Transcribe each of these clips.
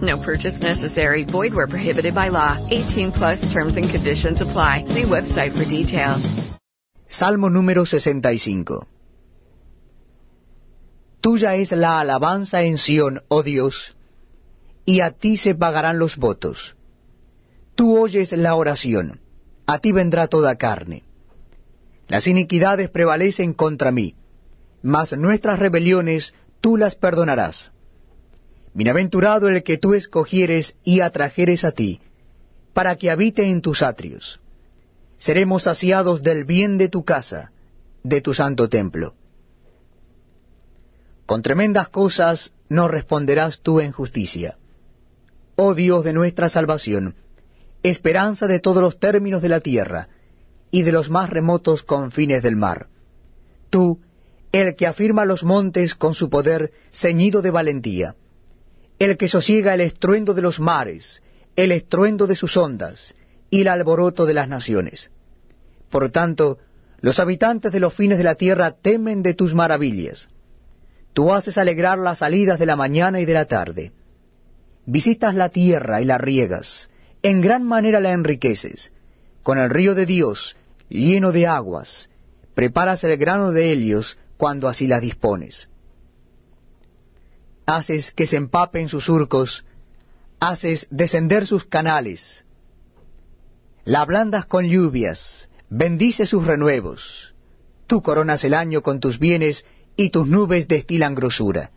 No purchase necessary. Void where prohibited by law. 18 plus terms and conditions apply. See website for details. Salmo número 65. Tuya es la alabanza en Sión, oh Dios, y a ti se pagarán los votos. Tú oyes la oración, a ti vendrá toda carne. Las iniquidades prevalecen contra mí, mas nuestras rebeliones tú las perdonarás. Bienaventurado el que tú escogieres y atrajeres a ti, para que habite en tus atrios. Seremos saciados del bien de tu casa, de tu santo templo. Con tremendas cosas nos responderás tú en justicia. Oh Dios de nuestra salvación, esperanza de todos los términos de la tierra, y de los más remotos confines del mar. Tú, el que afirma los montes con su poder ceñido de valentía, el que sosiega el estruendo de los mares, el estruendo de sus ondas, y el alboroto de las naciones. Por tanto, los habitantes de los fines de la tierra temen de tus maravillas. Tú haces alegrar las salidas de la mañana y de la tarde. Visitas la tierra y la riegas, en gran manera la enriqueces. Con el río de Dios, lleno de aguas, preparas el grano de helios cuando así las dispones. Haces que se empapen sus surcos, haces descender sus canales. La ablandas con lluvias, bendice sus renuevos. Tú coronas el año con tus bienes y tus nubes destilan grosura.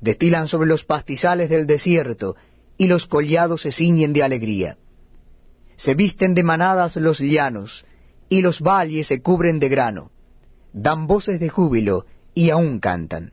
Destilan sobre los pastizales del desierto, y los collados se ciñen de alegría. Se visten de manadas los llanos, y los valles se cubren de grano. Dan voces de júbilo, y aún cantan.